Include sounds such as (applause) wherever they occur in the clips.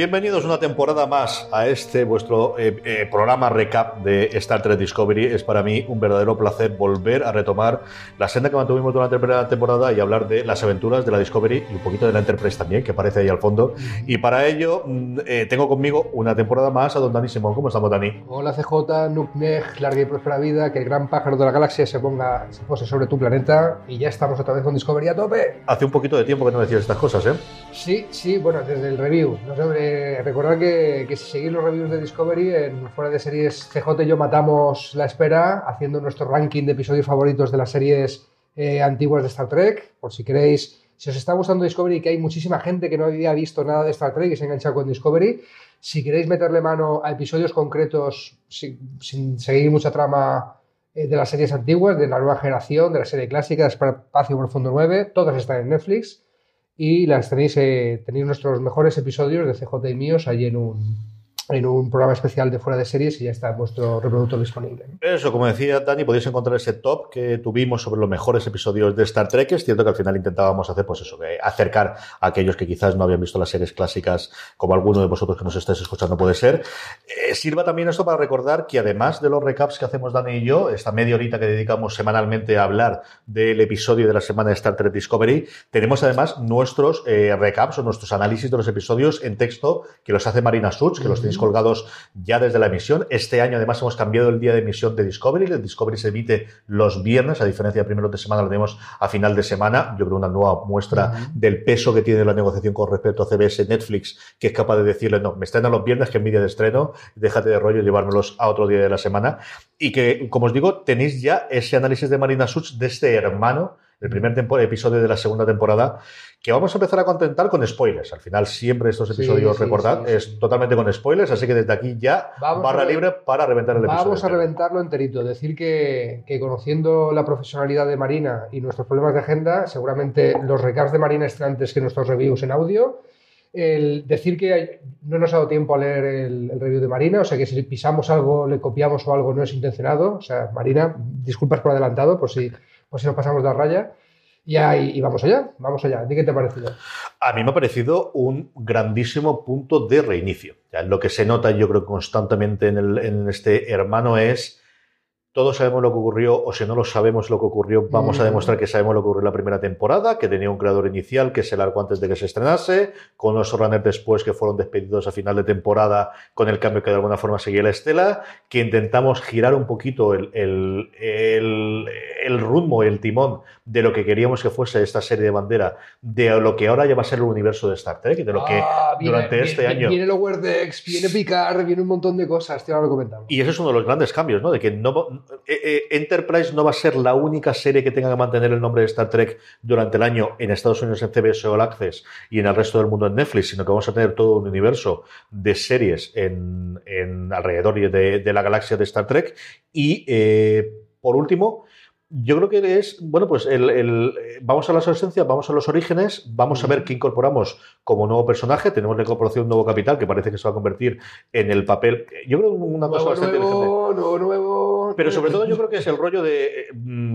Bienvenidos una temporada más a este vuestro eh, eh, programa recap de Star Trek Discovery. Es para mí un verdadero placer volver a retomar la senda que mantuvimos durante la primera temporada y hablar de las aventuras de la Discovery y un poquito de la Enterprise también, que aparece ahí al fondo. Y para ello mm, eh, tengo conmigo una temporada más a don Dani Simón. ¿Cómo estamos, Dani? Hola CJ, Nukneg, larga y próspera vida, que el gran pájaro de la galaxia se ponga, se pose sobre tu planeta y ya estamos otra vez con Discovery a tope. Hace un poquito de tiempo que no decías estas cosas, ¿eh? Sí, sí, bueno, desde el review. No sé, eh, recordad que, que, si seguís los reviews de Discovery, en fuera de series CJ y yo matamos la espera haciendo nuestro ranking de episodios favoritos de las series eh, antiguas de Star Trek. Por si queréis, si os está gustando Discovery, que hay muchísima gente que no había visto nada de Star Trek y se ha enganchado con Discovery. Si queréis meterle mano a episodios concretos sin, sin seguir mucha trama eh, de las series antiguas, de la nueva generación, de la serie clásica, de Espacio Profundo 9, todas están en Netflix y las tenéis, eh, tenéis nuestros mejores episodios de CJ y míos allí en un, en un programa especial de fuera de series y ya está vuestro reproductor disponible. Eso, como decía Dani, podéis encontrar ese top que tuvimos sobre los mejores episodios de Star Trek. Es cierto que al final intentábamos hacer, pues eso, acercar a aquellos que quizás no habían visto las series clásicas, como alguno de vosotros que nos estáis escuchando puede ser. Eh, sirva también esto para recordar que además de los recaps que hacemos Dani y yo, esta media horita que dedicamos semanalmente a hablar del episodio de la semana de Star Trek Discovery, tenemos además nuestros eh, recaps o nuestros análisis de los episodios en texto que los hace Marina Such, que los tenéis colgados ya desde la emisión. Este año además hemos cambiado el día de emisión de Discovery. El Discovery se emite los viernes, a diferencia de primeros de semana, lo tenemos a final de semana. Yo creo una nueva muestra uh -huh. del peso que tiene la negociación con respecto a CBS Netflix, que es capaz de decirle, no, me estrenan los viernes, que es mi día de estreno, déjate de rollo llevármelos a otro día de la semana. Y que, como os digo, tenéis ya ese análisis de Marina Such de este hermano, el primer episodio de la segunda temporada, que vamos a empezar a contentar con spoilers. Al final, siempre estos episodios, sí, sí, recordad, sí, es totalmente con spoilers, así que desde aquí ya vamos barra libre para reventar el episodio. Vamos a reventarlo enterito. Decir que, que, conociendo la profesionalidad de Marina y nuestros problemas de agenda, seguramente los recaps de Marina están antes que nuestros reviews en audio. El decir que no nos ha dado tiempo a leer el, el, review de Marina, o sea que si pisamos algo, le copiamos o algo, no es intencionado. O sea, Marina, disculpas por adelantado, por si, por si nos pasamos de la raya. Y, ahí, vamos allá, vamos allá. ¿De qué te ha parecido? A mí me ha parecido un grandísimo punto de reinicio. Lo que se nota, yo creo, constantemente en este hermano es todos sabemos lo que ocurrió, o si no lo sabemos lo que ocurrió, vamos mm. a demostrar que sabemos lo que ocurrió en la primera temporada, que tenía un creador inicial que se largó antes de que se estrenase, con los runners después que fueron despedidos a final de temporada, con el cambio que de alguna forma seguía la estela, que intentamos girar un poquito el, el, el, el rumbo, el timón de lo que queríamos que fuese esta serie de bandera, de lo que ahora ya va a ser el universo de Star Trek y de lo que ah, viene, durante viene, este año. Viene Lower Decks, viene Picard, viene un montón de cosas, te lo comentamos. Y ese es uno de los grandes cambios, ¿no? De que no, eh, eh, Enterprise no va a ser la única serie que tenga que mantener el nombre de Star Trek durante el año en Estados Unidos en CBS All Access y en el resto del mundo en Netflix, sino que vamos a tener todo un universo de series en, en alrededor de, de, la galaxia de Star Trek. Y eh, por último, yo creo que es, bueno, pues el, el, vamos a las esencias, vamos a los orígenes, vamos a ver qué incorporamos como nuevo personaje. Tenemos la incorporación de un nuevo capital que parece que se va a convertir en el papel. Yo creo una cosa nuevo, bastante nuevo, nuevo, nuevo, Pero sobre todo yo creo que es el rollo de.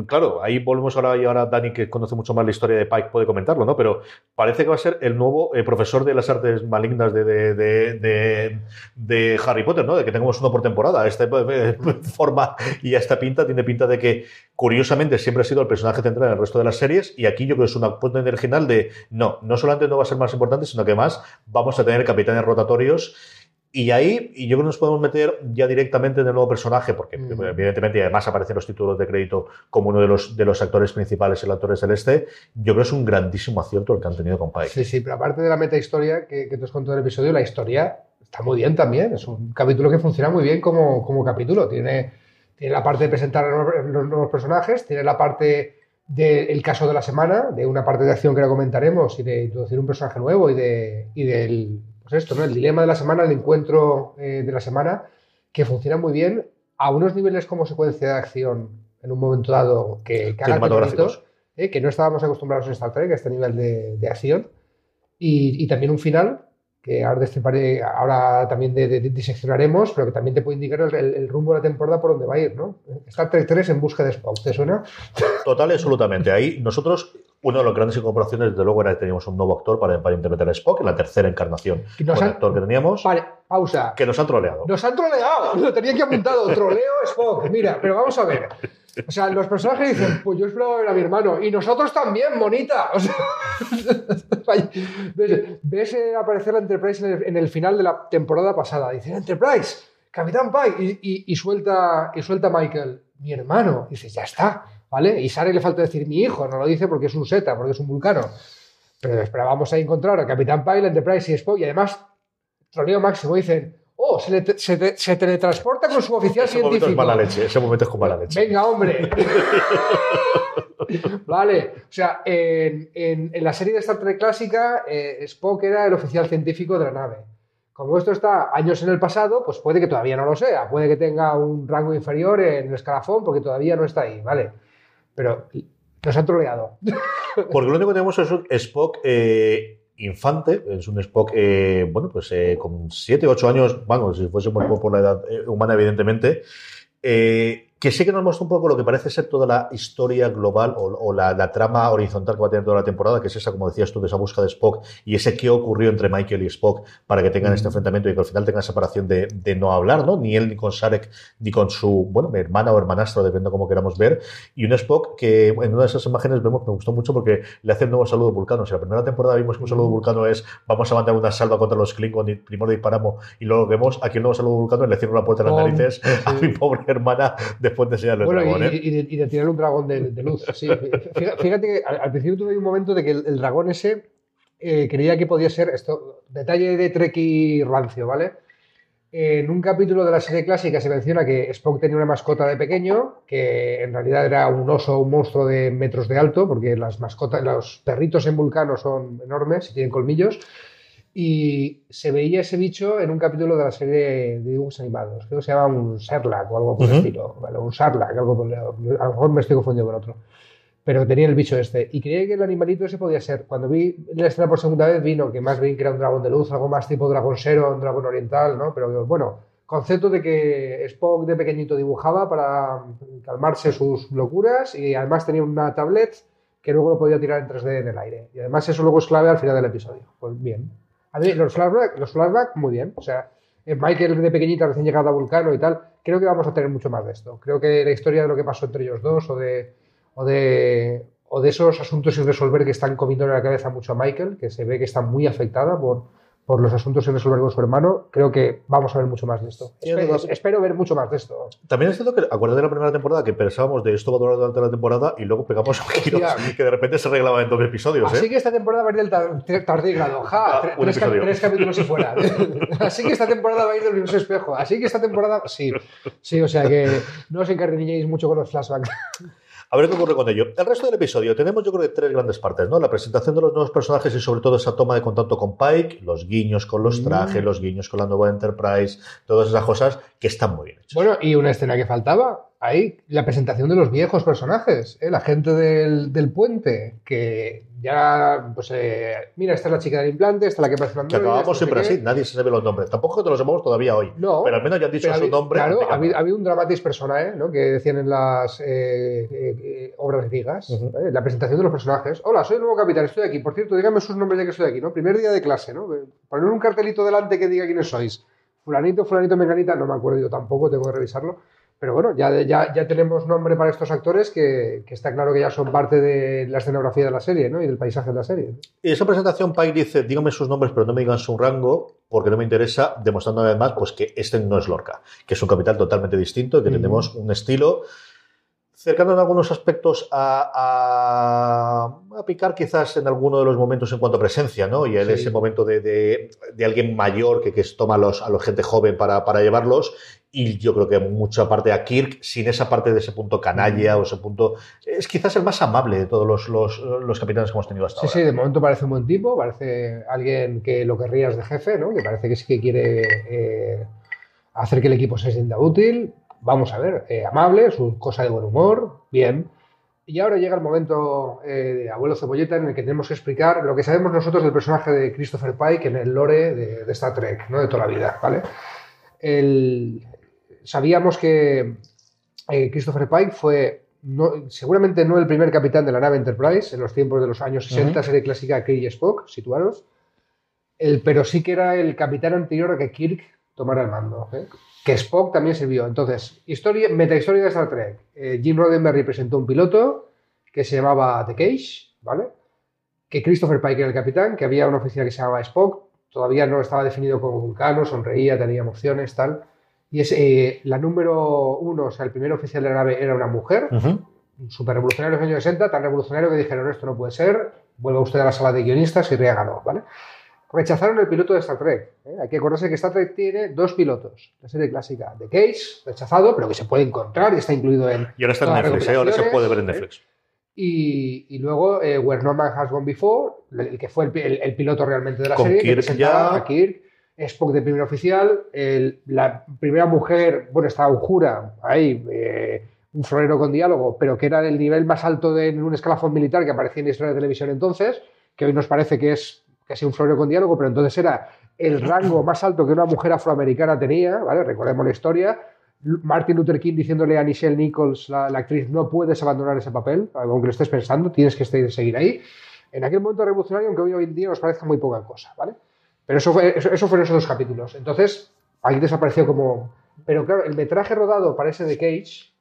Claro, ahí volvemos ahora y ahora Dani, que conoce mucho más la historia de Pike, puede comentarlo, ¿no? Pero parece que va a ser el nuevo eh, profesor de las artes malignas de, de, de, de, Harry Potter, ¿no? De que tengamos uno por temporada. Esta eh, (laughs) forma y esta pinta tiene pinta de que, curiosamente, siempre ha sido el personaje central en el resto de las series. Y aquí yo creo que es una apuesta original de no, no solamente no va a ser más importante, sino que más vamos a tener capitanes rotatorios. Y ahí, y yo creo que nos podemos meter ya directamente en el nuevo personaje, porque mm. evidentemente además aparecen los títulos de crédito como uno de los, de los actores principales, el actor celeste. Yo creo que es un grandísimo acierto el que han tenido con Pike. Sí, sí, pero aparte de la meta historia que, que te has contado en el episodio, la historia está muy bien también. Es un capítulo que funciona muy bien como, como capítulo. Tiene, tiene la parte de presentar los nuevos personajes, tiene la parte del caso de la semana, de una parte de acción que ahora comentaremos y de introducir un personaje nuevo y, de, y del pues esto, ¿no? El dilema de la semana, el encuentro eh, de la semana, que funciona muy bien a unos niveles como secuencia de acción en un momento dado que, que eh, que no estábamos acostumbrados en Star Trek a este nivel de, de acción, y, y, también un final que ahora, ahora también de, de, diseccionaremos, pero que también te puede indicar el, rumbo de la temporada por dónde va a ir, ¿no? Star Trek 3 en busca de Spock, ¿te suena? Total absolutamente. Ahí nosotros Una de las grandes incorporaciones, desde luego, era que teníamos un nuevo actor para, para interpretar a Spock, en la tercera encarnación nos con han- el actor que teníamos, Vale, pausa. que nos han troleado. Nos han troleado, (laughs) lo tenía que apuntado, troleo Spock. Mira, pero vamos a ver. O sea, los personajes dicen, pues yo esperaba ver a mi hermano. Y nosotros también, monita. O sea, (laughs) ves, ves, eh, aparecer la Enterprise en el, en el final de la temporada pasada. Dicen, Enterprise, Capitán Pike. Y, y- y suelta, y suelta Michael, mi hermano. Dices, ya está, ¿vale? Y Sara le falta decir mi hijo, no lo dice porque es un Zeta, porque es un vulcano. Pero esperábamos ahí encontrar a Capitán la Enterprise y Spock. Y además, troleo máximo, dicen, oh, se, le- se te- se teletransporta con su oficial Ese momento es científico. mala leche, ese momento es con mala leche. Venga, hombre. (laughs) vale, o sea, en, en- en la serie de Star Trek clásica, eh, Spock era el oficial científico de la nave. Como esto está años en el pasado, pues puede que todavía no lo sea, puede que tenga un rango inferior en el escalafón porque todavía no está ahí, ¿vale? Pero nos han troleado. (laughs) Porque lo único que tenemos es un Spock eh, infante, es un Spock, eh, bueno, pues eh, con 7, 8 años, vamos, si fuese un poco por la edad eh, humana, evidentemente, eh, que sí que nos muestra un poco lo que parece ser toda la historia global o, o la, la trama horizontal que va a tener toda la temporada, que es esa, como decías tú, de esa búsqueda de Spock y ese qué ocurrió entre Michael y Spock para que tengan este enfrentamiento y que al final tengan separación de, de no hablar, ¿no? Ni él ni con Sarek ni con su, bueno, hermana o hermanastro, depende de cómo queramos ver, y un Spock que en una de esas imágenes vemos, me gustó mucho porque le hace un nuevo saludo vulcano. Si la primera temporada vimos que un saludo vulcano es vamos a mandar una salva contra los Klingon y primero disparamos y luego vemos aquí el nuevo saludo vulcano y le cierro la puerta a las narices a mi pobre hermana después de enseñarle el Bueno, dragón, y, ¿eh? y de, y de tirar un dragón de, de luz. Sí. (laughs) Fíjate, fíjate que al, al principio tuve un momento de que el, el dragón ese eh, creía que podía ser esto. Detalle de Trek y rancio, ¿vale? En un capítulo de la serie clásica se menciona que Spock tenía una mascota de pequeño, que en realidad era un oso, un monstruo de metros de alto, porque las mascotas, los perritos en Vulcano son enormes y tienen colmillos. Y se veía ese bicho en un capítulo de la serie de dibujos animados. Creo que se llama un Sarlacc o algo por el Ujú. estilo. ¿vale? Un Sarlacc, algo por el- A lo mejor me estoy confundiendo con otro. Pero tenía el bicho este. Y creía que el animalito ese podía ser. Cuando vi la escena por segunda vez, vino que más bien que era un dragón de luz, algo más tipo dragón sero, un dragón oriental, ¿no? Pero bueno, concepto de que Spock de pequeñito dibujaba para calmarse sus locuras y además tenía una tablet que luego lo podía tirar en 3D en el aire. Y además eso luego es clave al final del episodio. Pues bien. A mí los flashbacks, los flashback, muy bien. O sea, eh, Michael de pequeñita recién llegado a Vulcano y tal, creo que vamos a tener mucho más de esto. Creo que la historia de lo que pasó entre ellos dos o de, o de, o de esos asuntos sin resolver que están comiendo en la cabeza mucho a Michael, que se ve que está muy afectada por, por los asuntos sin resolver con su hermano, creo que vamos a ver mucho más de esto. Sí, Espero, espero ver mucho más de esto. También es cierto que, acuérdate de la primera temporada que pensábamos de esto va a durar durante la temporada y luego pegamos un giro que de repente se arreglaba en dos episodios, ¿eh? Así que esta temporada va a ir del tar- tardígrado. Ja, Ah, tres, tres capítulos y fuera. (laughs) Así que esta temporada va a ir del universo espejo. Así que esta temporada. Sí, sí, o sea que no os encariñéis mucho con los flashbacks. A ver qué ocurre con ello. El resto del episodio tenemos yo creo que tres grandes partes, ¿no? La presentación de los nuevos personajes y sobre todo esa toma de contacto con Pike, los guiños con los trajes, Mm. los guiños con la nueva Enterprise, todas esas cosas que están muy bien hechas. Bueno, y una escena que faltaba. Ahí, la presentación de los viejos personajes. ¿eh? La gente del, del puente. Que ya, pues, eh, mira, esta es la chica del implante, esta es la que parece que acabamos siempre así, nadie se sabe los nombres. Tampoco te los sepamos todavía hoy. No, Pero al menos ya han dicho su nombre. Claro, ha habido, nada. ha habido un dramatis personae, ¿no? Que decían en las eh, eh, eh, obras griegas. Ujú. ¿vale? La presentación de los personajes. Hola, soy el nuevo capitán, estoy aquí. Por cierto, díganme sus nombres ya que estoy aquí, ¿no? Primer día de clase, ¿no? Poner un cartelito delante que diga quiénes sois. Fulanito, fulanito, menganita, no me acuerdo yo tampoco, tengo que revisarlo. Pero bueno, ya, ya, ya tenemos nombre para estos actores que, que está claro que ya son parte de la escenografía de la serie, ¿no? Y del paisaje de la serie. ¿no? Y esa presentación, Pike dice, díganme sus nombres, pero no me digan su rango, porque no me interesa, demostrando además pues, que este no es Lorca, que es un capital totalmente distinto que Ujú. tenemos un estilo cercano en algunos aspectos a, a, a picar quizás en alguno de los momentos en cuanto a presencia, ¿no? Y Sí. ese momento de, de- de alguien mayor que, que toma a los, a los gente joven para, para llevarlos y yo creo que mucha parte a Kirk sin esa parte de ese punto canalla o ese punto... Es quizás el más amable de todos los, los, los capitanes que hemos tenido hasta Sí, ahora. sí, de momento parece un buen tipo, parece alguien que lo querrías de jefe, ¿no? Que parece que sí que quiere eh, hacer que el equipo se sienta útil. Vamos a ver, eh, amable, su cosa de buen humor, bien. Y ahora llega el momento eh, de Abuelo Cebolleta en el que tenemos que explicar lo que sabemos nosotros del personaje de Christopher Pike en el lore de, de Star Trek, ¿no? De toda la vida, ¿vale? El- sabíamos que eh, Christopher Pike fue no, seguramente no el primer capitán de la nave Enterprise, en los tiempos de los años 60, Ujú. serie clásica Kirk y Spock, situaros. El, pero sí que era el capitán anterior a que Kirk tomara el mando. ¿eh? Que Spock también sirvió. Entonces, historia, metahistoria de Star Trek. Eh, Jim Roddenberry presentó un piloto que se llamaba The Cage, ¿vale? Que Christopher Pike era el capitán, que había una oficina que se llamaba Spock, todavía no estaba definido como vulcano, sonreía, tenía emociones, tal. Y es eh, la número uno, o sea, el primer oficial de la nave era una mujer, Ujú. súper revolucionario en los años 60, tan revolucionario que dijeron esto no puede ser, vuelva usted a la sala de guionistas y ganó, ¿vale? Rechazaron el piloto de Star Trek. ¿eh? Hay que acordarse que Star Trek tiene dos pilotos. La serie clásica The Cage, rechazado, pero que se puede encontrar y está incluido en... Y ahora está en Netflix, ¿eh? ahora se puede ver en ¿eh? Netflix. Y, y luego eh, Where No Man Has Gone Before, el que fue el, el- el piloto realmente de la Con serie, que Kirk presentaba ya. a Kirk, Spock de primer oficial, el- la primera mujer, bueno, estaba Uhura, ahí, eh, un florero con diálogo, pero que era del nivel más alto de en un escalafón militar que aparecía en la historia de televisión entonces, que hoy nos parece que es casi un florero con diálogo, pero entonces era el rango más alto que una mujer afroamericana tenía, ¿vale? Recordemos la historia. Martin Luther King diciéndole a Nichelle Nichols, la, la actriz, no puedes abandonar ese papel, aunque lo estés pensando, tienes que seguir ahí. En aquel momento revolucionario, aunque hoy en día nos parezca muy poca cosa, ¿vale? Pero eso, fue, eso, eso fueron esos dos capítulos. Entonces, ahí desapareció como... Pero claro, el metraje rodado para ese de Cage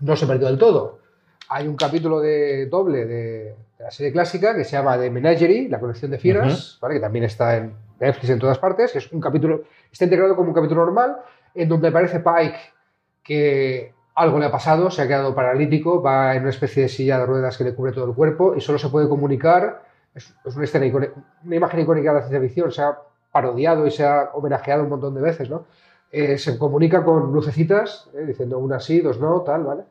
no se perdió del todo. Hay un capítulo de doble de, de la serie clásica que se llama The Menagerie, la colección de fieras, ¿vale? que también está en Netflix en todas partes, que es un capítulo, está integrado como un capítulo normal, en donde aparece Pike que algo le ha pasado, se ha quedado paralítico, va en una especie de silla de ruedas que le cubre todo el cuerpo y solo se puede comunicar, es, es una, escena icónica- una imagen icónica de la ciencia ficción, se ha parodiado y se ha homenajeado un montón de veces, ¿no? Eh, se comunica con lucecitas, eh, diciendo una sí, dos no, tal, ¿vale?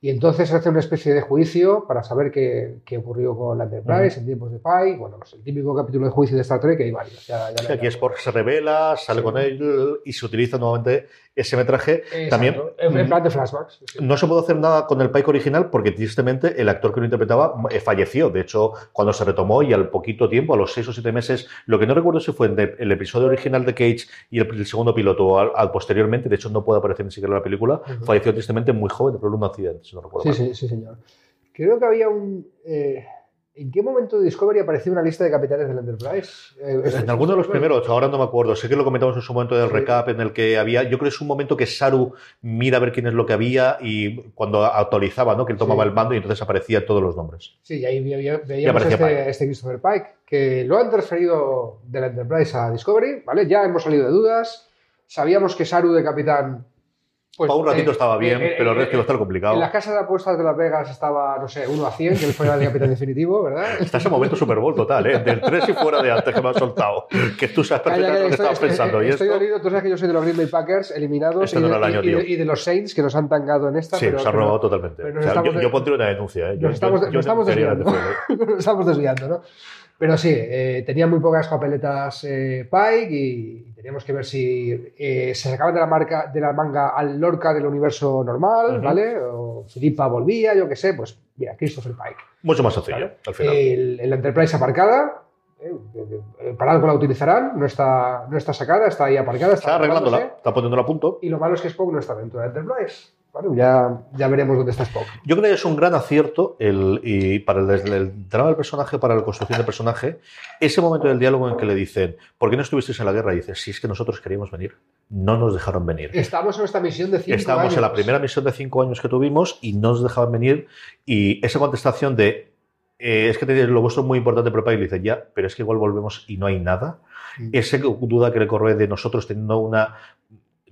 Y entonces hace una especie de juicio para saber qué, qué ocurrió con la Enterprise en tiempos de Pike. Bueno, pues el típico capítulo de juicio de Star Trek, que hay varios. Ya, ya Sí, aquí. Spock se revela, sale Sí. con él y se utiliza nuevamente ese metraje. Exacto, También en, plan de flashbacks. sí. no se pudo hacer nada con el Pike original porque tristemente el actor que lo interpretaba eh, falleció. De hecho, cuando se retomó y al poquito tiempo, a los seis o siete meses, lo que no recuerdo si fue en el episodio original de Cage y el, el segundo piloto o al, al posteriormente, de hecho no puede aparecer ni siquiera en la película, falleció tristemente muy joven de un accidente, si no recuerdo Sí, mal. sí, sí, señor. Creo que había un. eh, ¿En qué momento de Discovery apareció una lista de capitanes del Enterprise? Eh, En alguno de los primeros, ahora no me acuerdo. Sé que lo comentamos en su momento del Sí. recap en el que había. Yo creo que es un momento que Saru mira a ver quién es lo que había y cuando actualizaba, ¿no? Que él tomaba Sí. el mando y entonces aparecían todos los nombres. Sí, y ahí veíamos Pike. este, este Christopher Pike, que lo han transferido de la Enterprise a Discovery, ¿vale? Ya hemos salido de dudas. Sabíamos que Saru de capitán. Pues, Para un ratito eh, estaba bien, eh, pero el eh, resto iba a estar complicado. En la casa de apuestas de Las Vegas estaba, no sé, 1 a 100, que fuera el capitán definitivo, ¿verdad? (laughs) Está ese momento Super Bowl total, ¿eh? Del 3 y fuera de antes que me has soltado. Que tú sabes perfectamente lo que estoy, estabas pensando. ¿Y estoy esto? dolido, tú sabes que yo soy de los Green Bay Packers eliminados Este y, de, año, y y de los Saints que nos han tangado en esta. Sí, pero, nos ha pero robado totalmente. pero O sea, yo, de- yo pondría una denuncia, ¿eh? Yo, nos estamos, yo- nos estamos desviando. (laughs) nos estamos desviando, ¿no? Pero sí, eh, tenía muy pocas papeletas eh, Pike y teníamos que ver si eh, se sacaban de la, marca, de la manga al Lorca del universo normal. ¿vale? O Filipa volvía, yo qué sé, pues mira, Christopher Pike. Mucho más sencillo, Vale. al final. El, el Enterprise aparcada, eh, para algo la utilizarán, no está, no está sacada, está ahí aparcada. está arreglándola, está poniéndola a punto. Y lo malo es que Spock no está dentro de la Enterprise. Bueno, ya, ya veremos dónde está Spock. Yo creo que es un gran acierto el, y para el, desde el drama del personaje, para la construcción del personaje, ese momento del diálogo en que le dicen, ¿por qué no estuvisteis en la guerra? Y dice, si es que nosotros queríamos venir, no nos dejaron venir. Estamos en esta misión de cinco Estábamos años. en la primera misión de cinco años que tuvimos y no nos dejaban venir. Y esa contestación de, eh, es que tenéis lo vuestro es muy importante, pero le dice, ya, pero es que igual volvemos y no hay nada. Mm. Esa duda que le corre de nosotros teniendo una,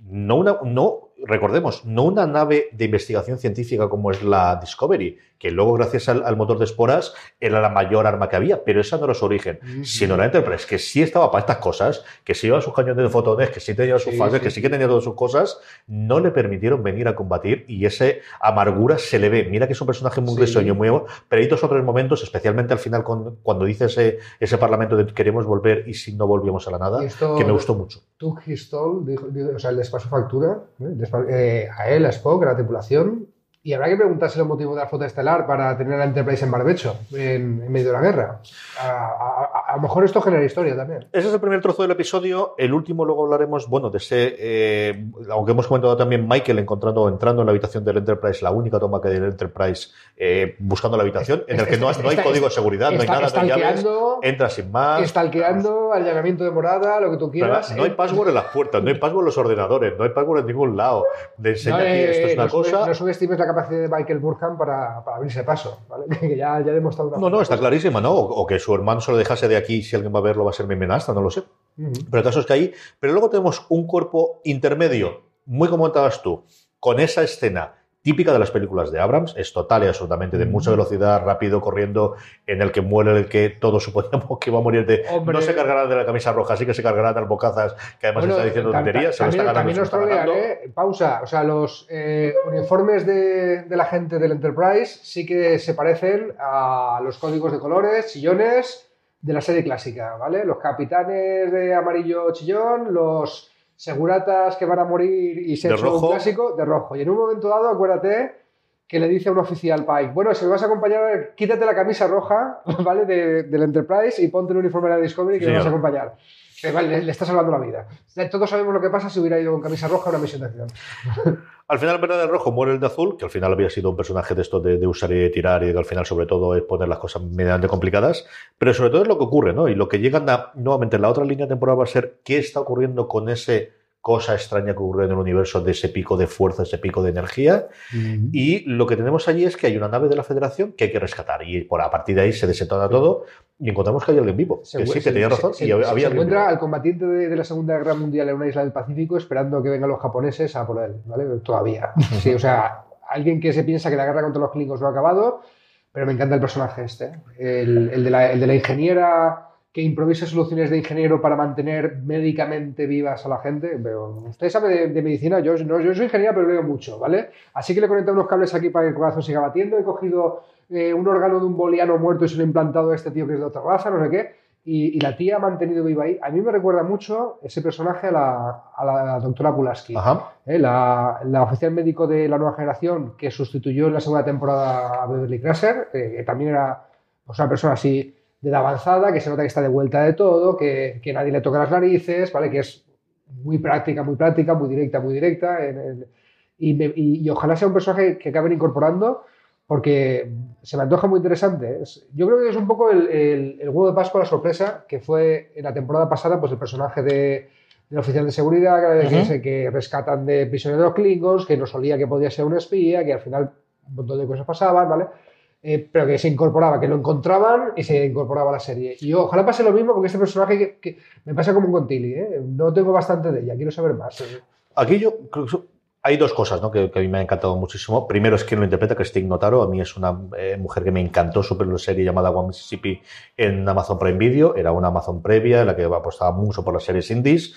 no una, no, recordemos, no una nave de investigación científica como es la Discovery, que luego gracias al, al motor de esporas era la mayor arma que había, pero esa no era su origen, sino la Enterprise, que sí estaba para estas cosas, que sí llevaba sus cañones de fotones, que sí tenía sus Sí, fases, sí, que sí sí. que tenía todas sus cosas, no le permitieron venir a combatir y ese amargura se le ve. Mira que es un personaje muy Sí. risueño, muy pero hay dos o tres momentos, especialmente al final con- cuando dice ese, ese parlamento de queremos volver y si no volvíamos a la nada, esto- que me gustó mucho. Tug Histol, dijo- dijo- o sea, les pasó factura ¿eh? Eh, a él, a Spock, a la tripulación. Y habrá que preguntarse el motivo de la flota estelar para tener a Enterprise en barbecho, en, en medio de la guerra. A, a- lo mejor esto genera historia también. Ese es el primer trozo del episodio. El último luego hablaremos, bueno, de ese, eh, aunque hemos comentado también Michael encontrando, entrando en la habitación del Enterprise, la única toma que hay del Enterprise, eh, buscando la habitación, en el que no, no hay código de seguridad, no hay nada, no hay llaves, entra sin más. Estalqueando, allanamiento de morada, lo que tú quieras. no hay password en las puertas, no hay password en los ordenadores, no hay password en ningún lado. De enseña aquí, esto es una cosa. no subestimes la capacidad de Michael Burkham para, para abrirse paso, ¿vale? (laughs) que ya, ya he demostrado una No, no, está clarísima, ¿no? O, que su hermano se lo dejase de aquí, si alguien va a verlo, va a ser mi amenaza, no lo sé. Pero el caso es que ahí. Pero luego tenemos un cuerpo intermedio, muy como comentabas tú, con esa escena típica de las películas de Abrams, es total y absolutamente de mucha velocidad, rápido, corriendo, en el que muere el que todos suponíamos (laughs) que iba a morir de... No se cargará de la camisa roja, sí que se cargará de albocazas, que además está diciendo tonterías, se lo está ganando. También nos trolean, ¿eh? Pausa, o sea, los eh, uniformes de, de, la gente del Enterprise sí que se parecen a los códigos de colores, sillones de la serie clásica, ¿vale? Los capitanes de amarillo chillón, los seguratas que van a morir y se hecho un clásico de rojo. Y en un momento dado, acuérdate que le dice a un oficial Pike, bueno, si me vas a acompañar, quítate la camisa roja, (laughs) ¿vale? del Enterprise y ponte el uniforme de la Discovery que me vas a acompañar. Le, le, está salvando la vida. Todos sabemos lo que pasa si hubiera ido con camisa roja a una misión de acción. (laughs) Al final, verdad, del rojo muere el de azul, que al final había sido un personaje de esto de, usar y de tirar, y que al final, sobre todo, es poner las cosas medianamente complicadas. Pero sobre todo es lo que ocurre, ¿no? Y lo que llegan a, nuevamente, en la otra línea temporal va a ser qué está ocurriendo con ese cosa extraña que ocurre en el universo de ese pico de fuerza, ese pico de energía. Y lo que tenemos allí es que hay una nave de la Federación que hay que rescatar. Y por a partir de ahí se desentona todo y encontramos que hay alguien vivo. sí, que tenía razón. Se, y había encuentra al combatiente de, la Segunda Guerra Mundial en una isla del Pacífico esperando que vengan los japoneses a por él. ¿vale? Todavía. Sí, o sea, alguien que se piensa que la guerra contra los Klingons no ha acabado, pero me encanta el personaje este. El, el, de, la, el de la ingeniera que improvise soluciones de ingeniero para mantener médicamente vivas a la gente. Pero usted sabe de, medicina, yo, no, yo soy ingeniero, pero leo mucho, ¿vale? Así que le he conectado unos cables aquí para que el corazón siga batiendo, he cogido eh, un órgano de un boliano muerto y se lo he implantado a este tío que es de otra raza, no sé qué, y, la tía ha mantenido viva ahí. A mí me recuerda mucho ese personaje a la, doctora Pulaski, ¿eh? la, oficial médico de la nueva generación que sustituyó en la segunda temporada a Beverly Crusher, eh, que también era pues, una persona así de la avanzada, que se nota que está de vuelta de todo, que, nadie le toca las narices, ¿vale? Que es muy práctica, muy práctica, muy directa, muy directa. y, ojalá sea un personaje que acaben incorporando, porque se me antoja muy interesante. yo creo que es un poco el, el, huevo de Pascua, la sorpresa, que fue en la temporada pasada, pues el personaje de, del oficial de seguridad, que, que, rescatan de prisioneros Klingons, que no solía que podía ser un espía, que al final un montón de cosas pasaban, ¿vale? Eh, pero que se incorporaba, que lo encontraban y se incorporaba a la serie. Y ojalá pase lo mismo porque este personaje que, me pasa como un Tilly, ¿eh? no tengo bastante de ella, quiero saber más. Aquí yo creo que hay dos cosas ¿no? que, a mí me ha encantado muchísimo. Primero es quien lo interpreta, que Stig Notaro. A mí es una eh, mujer que me encantó súper la serie llamada One Mississippi en Amazon Prime Video. Era una Amazon previa en la que apostaba mucho por las series indies.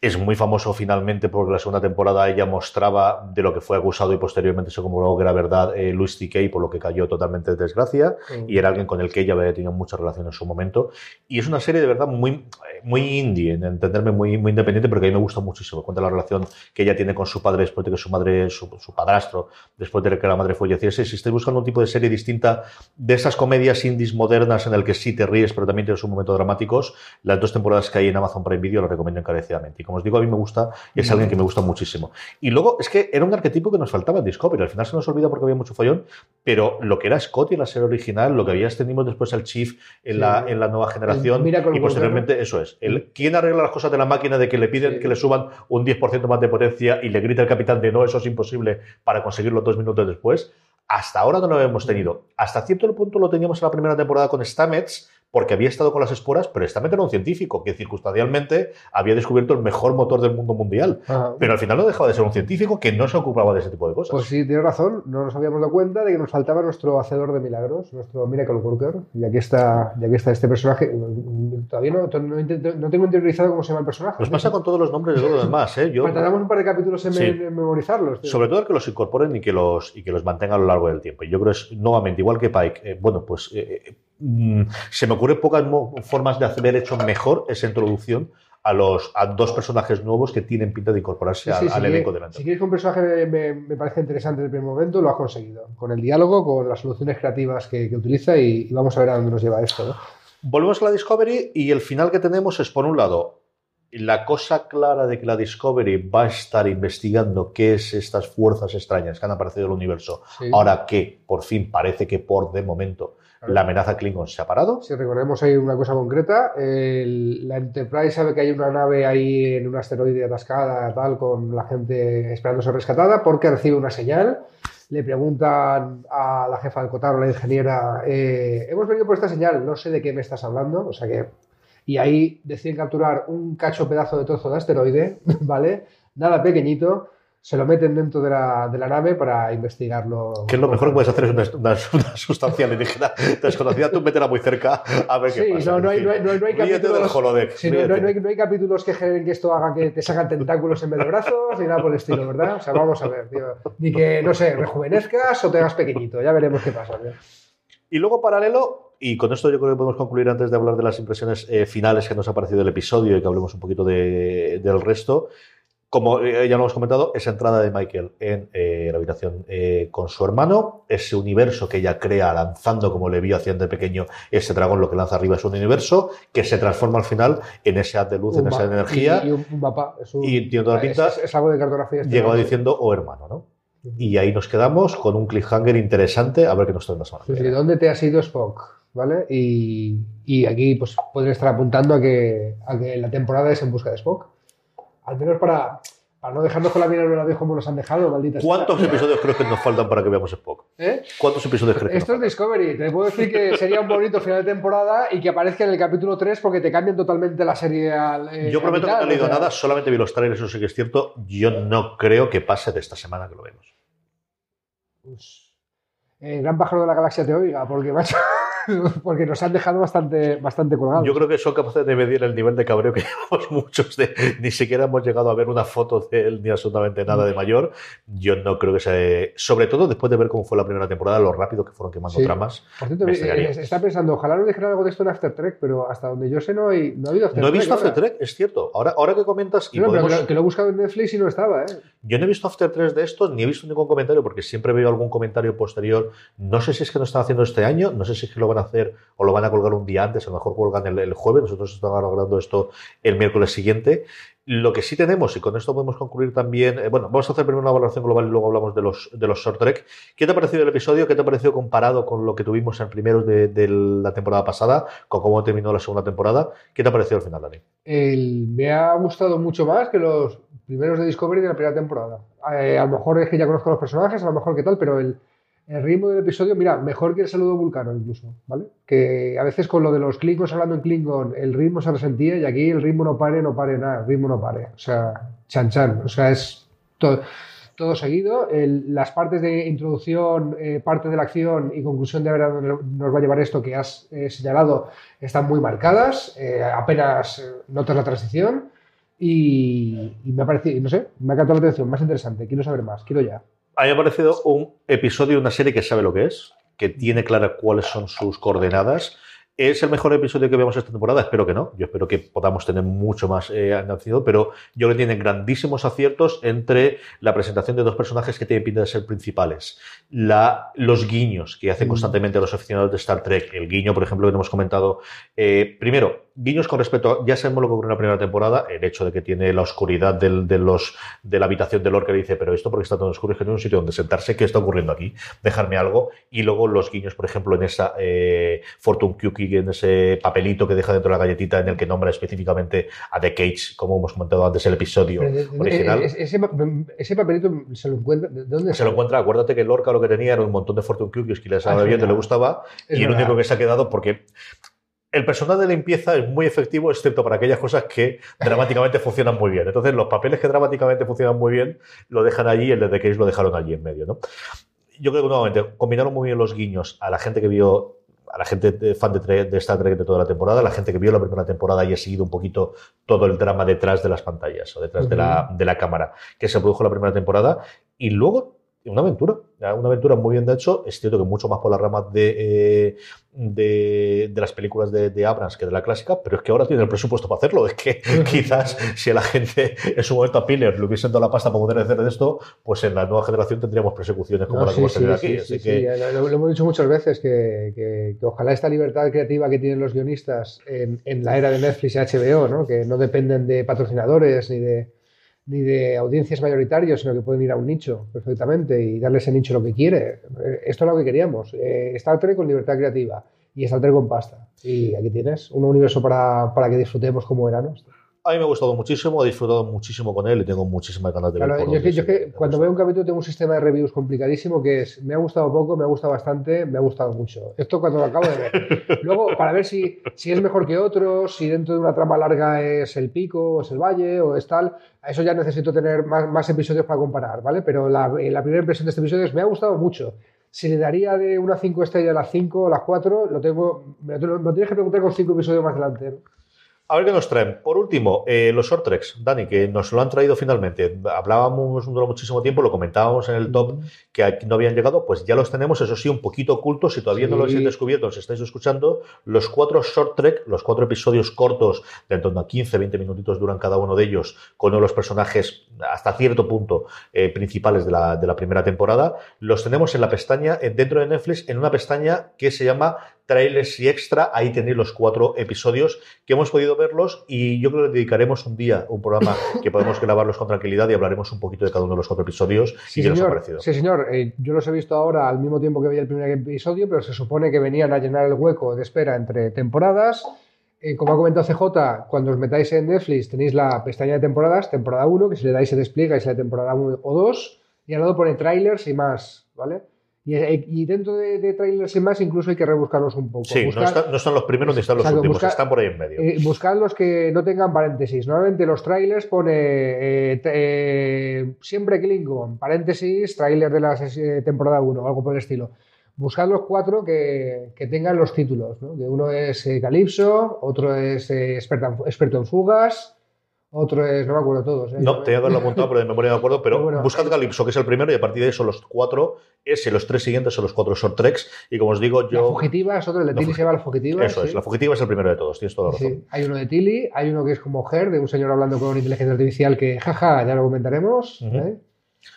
Es muy famoso finalmente porque la segunda temporada ella mostraba de lo que fue acusado y posteriormente se comprobó que era verdad eh, Luis C.K., por lo que cayó totalmente de desgracia. Y era alguien con el que ella había tenido mucha relación en su momento. Y es una serie de verdad muy, muy indie, en entenderme muy, muy independiente, pero que a mí me gusta muchísimo. Cuenta la relación que ella tiene con su padre después de que su madre, su, padrastro, después de que la madre falleciese. Si estáis buscando un tipo de serie distinta de esas comedias indies modernas en el que sí te ríes, pero también tienes un momento dramáticos, las dos temporadas que hay en Amazon Prime Video lo recomiendo encarecidamente como os digo, a mí me gusta y es alguien que me gusta muchísimo. Y luego es que era un arquetipo que nos faltaba en Discovery. Al final se nos olvida porque había mucho follón, pero lo que era Scotty en la serie original, lo que había extendido después al Chief en, la, en la nueva generación y posteriormente eso es. El, ¿Quién arregla las cosas de la máquina de que le piden que le suban un 10% más de potencia y le grita el capitán de no, eso es imposible para conseguirlo dos minutos después? Hasta ahora no lo hemos tenido. Hasta cierto punto lo teníamos en la primera temporada con Stamets, porque había estado con las esporas, pero esta era un científico que circunstancialmente había descubierto el mejor motor del mundo mundial. Pero al final no dejaba de ser un científico que no se ocupaba de ese tipo de cosas. Pues sí, tienes razón. No nos habíamos dado cuenta de que nos faltaba nuestro hacedor de milagros, nuestro Miracle Worker. Y aquí está, y aquí está este personaje. Todavía no, no, tengo interiorizado cómo se llama el personaje. Nos pasa con todos los nombres de todos los demás. ¿eh? Yo, Tardamos un par de capítulos en, memorizarlos. Sobre todo que los incorporen y que los, y que los mantengan a lo largo del tiempo. Y yo creo que es, nuevamente, igual que Pike, eh, bueno, pues eh, Mm, se me ocurre pocas formas de haber hecho mejor esa introducción a los a dos personajes nuevos que tienen pinta de incorporarse al, elenco delante. Si quieres que un personaje me, parece interesante en el primer momento, lo ha conseguido. Con el diálogo, con las soluciones creativas que, utiliza y, vamos a ver a dónde nos lleva esto. Volvemos a la Discovery y el final que tenemos es, por un lado, la cosa clara de que la Discovery va a estar investigando qué es estas fuerzas extrañas que han aparecido en el universo, Sí. ahora que por fin parece que por de momento la amenaza Klingon se ha parado. Si recordemos ahí una cosa concreta, el- la Enterprise sabe que hay una nave ahí en un asteroide atascada, tal, con la gente esperando ser rescatada, porque recibe una señal. Le preguntan a la jefa del Cotaro, la ingeniera, eh, hemos venido por esta señal, no sé de qué me estás hablando, o sea que... Y ahí deciden capturar un cacho pedazo de trozo de asteroide, (laughs) ¿vale? Nada pequeñito, se lo meten dentro de la, de la nave para investigarlo. Que es lo mejor que puedes hacer es una, una- una sustancia alienígena desconocida, tú métela muy cerca a ver qué Sí, pasa. no, no hay- no hay- no hay- hay capítulos- holodeck. Sí, no hay capítulos que generen que esto haga que te sacan tentáculos en vez de brazos ni nada por el estilo, ¿verdad? O sea, vamos a ver, tío. Ni que, no sé, rejuvenezcas o te hagas pequeñito, ya veremos qué pasa. tío. Y luego paralelo, y con esto yo creo que podemos concluir antes de hablar de las impresiones eh, finales que nos ha parecido el episodio y que hablemos un poquito de- del resto. Como eh, ya lo hemos comentado, esa entrada de Michael en eh, la habitación eh, con su hermano, ese universo que ella crea lanzando, como le vio haciendo de pequeño, ese dragón lo que lanza arriba es un universo que se transforma al final en ese haz de luz, en esa energía. Y, y un, un mapa. Es un- Y tiene toda la pinta- Es, es algo de cartografía. este Llegaba diciendo, o hermano, ¿no? Y ahí nos quedamos con un cliffhanger interesante, a ver qué nos trae la semana. Sí. ¿Dónde te has ido Spock? ¿Vale? Y, y aquí pues pueden estar apuntando a que, a que la temporada es en busca de Spock. Al menos para, para no dejarnos con la mira en la vieja como nos han dejado, maldita sea. ¿Cuántos episodios crees que nos faltan para que veamos Spock? ¿Eh? ¿Cuántos episodios crees que Esto es Discovery. Te puedo decir que sería un bonito final de temporada y que aparezca en el capítulo 3 porque te cambian totalmente la serie al. eh, Yo prometo que no he leído nada, solamente vi los trailers, eso sí que es cierto. Yo no creo que pase de esta semana que lo vemos. pues, eh, Gran Pájaro de la Galaxia te oiga, porque, macho, (laughs) porque nos han dejado bastante, bastante colgados. Yo creo que son capaces de medir el nivel de cabreo que (laughs) llevamos muchos. De, ni siquiera hemos llegado a ver una foto de él ni absolutamente nada de mayor. Yo no creo que sea. Sobre todo después de ver cómo fue la primera temporada, lo rápido que fueron quemando Sí. tramas. Por cierto, me eh, eh, está pensando, ojalá nos dijeran algo de esto en After Trek, pero hasta donde yo sé no, hay, no ha habido After No he Trek visto. After Trek, es cierto. Ahora, ahora que comentas, y No, pero podemos- que, lo, que lo he buscado en Netflix y no estaba, ¿eh? Yo no he visto After 3 de estos, ni he visto ningún comentario, porque siempre veo algún comentario posterior. No sé si es que lo están haciendo este año, no sé si es que lo van a hacer o lo van a colgar un día antes, a lo mejor colgan el, jueves, nosotros estamos grabando esto el miércoles siguiente. Lo que sí tenemos, y con esto podemos concluir también, eh, bueno, vamos a hacer primero una valoración global y luego hablamos de los, de los short trek. ¿Qué te ha parecido el episodio? ¿Qué te ha parecido comparado con lo que tuvimos en primeros de, de la temporada pasada, con cómo terminó la segunda temporada? ¿Qué te ha parecido al final, Dani? El- me ha gustado mucho más que los primeros de Discovery de la primera temporada. Eh, a lo mejor es que ya conozco los personajes, a lo mejor qué tal, pero el, el ritmo del episodio, mira, mejor que el saludo vulcano incluso, ¿vale? Que a veces con lo de los Klingons hablando en Klingon, el ritmo se resentía y aquí el ritmo no pare, no pare nada, el ritmo no pare. O sea, chan chan, o sea, es todo, seguido. Las partes de introducción, eh, parte de la acción y conclusión de ver a dónde nos va a llevar esto que has eh, señalado están muy marcadas, eh, apenas eh, notas la transición y, y me ha parecido, no sé, me ha captado la atención, más interesante, quiero saber más, quiero ya. A mí me ha parecido un episodio de una serie que sabe lo que es, que tiene clara cuáles son sus coordenadas. ¿Es el mejor episodio que veamos esta temporada? Espero que no. Yo espero que podamos tener mucho más eh, nacido, pero yo creo que tienen grandísimos aciertos entre la presentación de dos personajes que tienen pinta de ser principales, la, los guiños que hacen Mm. constantemente a los aficionados de Star Trek. El guiño, por ejemplo, que hemos comentado. eh, primero, guiños con respecto a, ya sabemos lo que ocurrió en la primera temporada, el hecho de que tiene la oscuridad del- de, los, de la habitación del Lord que dice, pero esto porque está tan oscuro es que no hay un sitio donde sentarse, ¿qué está ocurriendo aquí? Dejarme algo. Y luego los guiños, por ejemplo, en esa eh, Fortune Cookie, en ese papelito que deja dentro de la galletita en el que nombra específicamente a The Cage, como hemos comentado antes el episodio Pero, eh, original. eh, Ese, ese papelito se lo encuentra, ¿de dónde Se lo encuentra, acuérdate que Lorca lo que tenía era un montón de Fortune Cookies que le estaba Ah, es bebiendo y le verdad. gustaba, Es y el verdad. único que se ha quedado porque el personal de limpieza es muy efectivo, excepto para aquellas cosas que (laughs) dramáticamente funcionan muy bien. Entonces, los papeles que dramáticamente funcionan muy bien lo dejan allí y el de The Cage lo dejaron allí en medio. ¿no? Yo creo que nuevamente combinaron muy bien los guiños a la gente que vio a la gente de- fan de, de Star Trek de toda la temporada, a la gente que vio la primera temporada y ha seguido un poquito todo el drama detrás de las pantallas o detrás de, la, de la cámara que se produjo la primera temporada y luego una aventura. Una aventura muy bien de hecho, es cierto que mucho más por la rama de, eh, de, las películas de, de, Abrams que de la clásica, pero es que ahora tiene el presupuesto para hacerlo. (laughs) Es que (laughs) quizás si a la gente en su momento a Piller le hubiesen dado la pasta para poder hacer esto, pues en la nueva generación tendríamos persecuciones como la que hemos tenido aquí. lo, hemos dicho muchas veces que, que, ojalá esta libertad creativa que tienen los guionistas en, en la era de Netflix y HBO, ¿no? que no dependen de patrocinadores ni de ni de audiencias mayoritarias, sino que pueden ir a un nicho perfectamente y darle ese nicho lo que quiere. Esto es lo que queríamos. Eh, Star con libertad creativa y Star Trek con pasta. Y aquí tienes un universo para, para que disfrutemos como veranos. A mí me ha gustado muchísimo, he disfrutado muchísimo con él y tengo muchísimas ganas de verlo. Yo, yo que cuando veo un capítulo tengo un sistema de reviews complicadísimo que es, me ha gustado poco, me ha gustado bastante, me ha gustado mucho. Esto cuando lo acabo de ver. (laughs) Luego, para ver si, si es mejor que otros, si dentro de una trama larga es el pico, o es el valle, o es tal, a eso ya necesito tener más, más episodios para comparar, ¿vale? Pero la, la primera impresión de este episodio es, me ha gustado mucho. Si le daría de una 5 estrellas a las 5 o las 4, lo tengo, me, lo, tienes que preguntar con 5 episodios más adelante. A ver qué nos traen. Por último, eh, los short treks, Dani, que nos lo han traído finalmente. Hablábamos durante muchísimo tiempo, lo comentábamos en el top, que no habían llegado, pues ya los tenemos, eso sí, un poquito ocultos. Si todavía no lo habéis descubierto, os estáis escuchando, los cuatro short trek, los cuatro episodios cortos, de en torno a 15, 20 minutitos duran cada uno de ellos, con uno de los personajes hasta cierto punto eh, principales de la, de la primera temporada, los tenemos en la pestaña, dentro de Netflix, en una pestaña que se llama trailers y extra. Ahí tenéis los cuatro episodios que hemos podido verlos y yo creo que dedicaremos un día, un programa (laughs) que podemos grabarlos con tranquilidad y hablaremos un poquito de cada uno de los cuatro episodios sí, y qué nos ha parecido. Sí, señor. Eh, yo los he visto ahora al mismo tiempo que veía el primer episodio, pero se supone que venían a llenar el hueco de espera entre temporadas. Eh, como ha comentado CJ, cuando os metáis en Netflix tenéis la pestaña de temporadas, temporada 1, que si le dais se despliega y es la temporada 1 o 2, y al lado pone trailers y más, ¿vale? Y, dentro de, trailers y más, incluso hay que rebuscarlos un poco. Sí, no, están los primeros ni están los últimos, están por ahí en medio. Eh, buscad los que no tengan paréntesis. Normalmente los trailers pone eh, eh, siempre Klingon, paréntesis, trailer de la temporada 1 o algo por el estilo. Buscad los cuatro que, tengan los títulos. ¿no? uno es Calypso, otro es experto en fugas, otro es, no me acuerdo todos. ¿eh? No, tenía que haberlo apuntado, pero de memoria me acuerdo. Pero (laughs) buscad Calypso, que es el primero, y a partir de eso los cuatro, ese, los tres siguientes son los cuatro short treks. Y como os digo, yo. La fugitiva es otro, el de Tilly se llama la fugitiva. Eso es, la fugitiva es el primero de todos, tienes toda la razón. Sí. Hay uno de Tilly, hay uno que es como Her, de un señor hablando con inteligencia artificial que, jaja, ya lo comentaremos. ¿eh?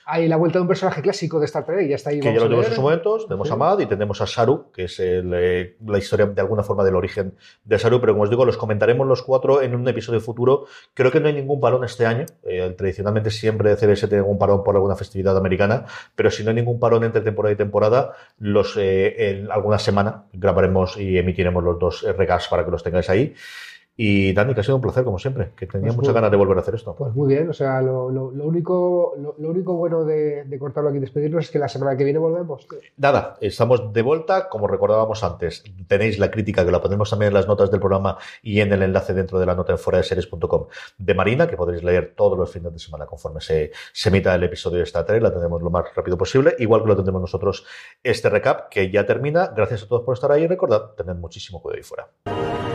Hay la vuelta de un personaje clásico de Star Trek, ya está ahí. Que ya lo tenemos en su momentos. Tenemos a Mad y tenemos a Saru, que es eh, la historia de alguna forma del origen de Saru. Pero como os digo, los comentaremos los cuatro en un episodio futuro. Creo que no hay ningún parón este año. Eh, tradicionalmente siempre CBS tiene un parón por alguna festividad americana. Pero si no hay ningún parón entre temporada y temporada, los, eh, en alguna semana grabaremos y emitiremos los dos recaps para que los tengáis ahí. Y Dani, que ha sido un placer, como siempre, que tenía pues muchas ganas de volver a hacer esto. Pues muy bien, o sea, lo, único, lo, único bueno de, cortarlo aquí y despedirnos es que la semana que viene volvemos. Nada, estamos de vuelta, como recordábamos antes, tenéis la crítica que la ponemos también en las notas del programa y en el enlace dentro de la nota en fuera de series.com de Marina, que podréis leer todos los fines de semana conforme se, se emita el episodio de esta tarea, la tendremos lo más rápido posible, igual que lo tendremos nosotros este recap, que ya termina. Gracias a todos por estar ahí y recordad, tened muchísimo cuidado ahí fuera.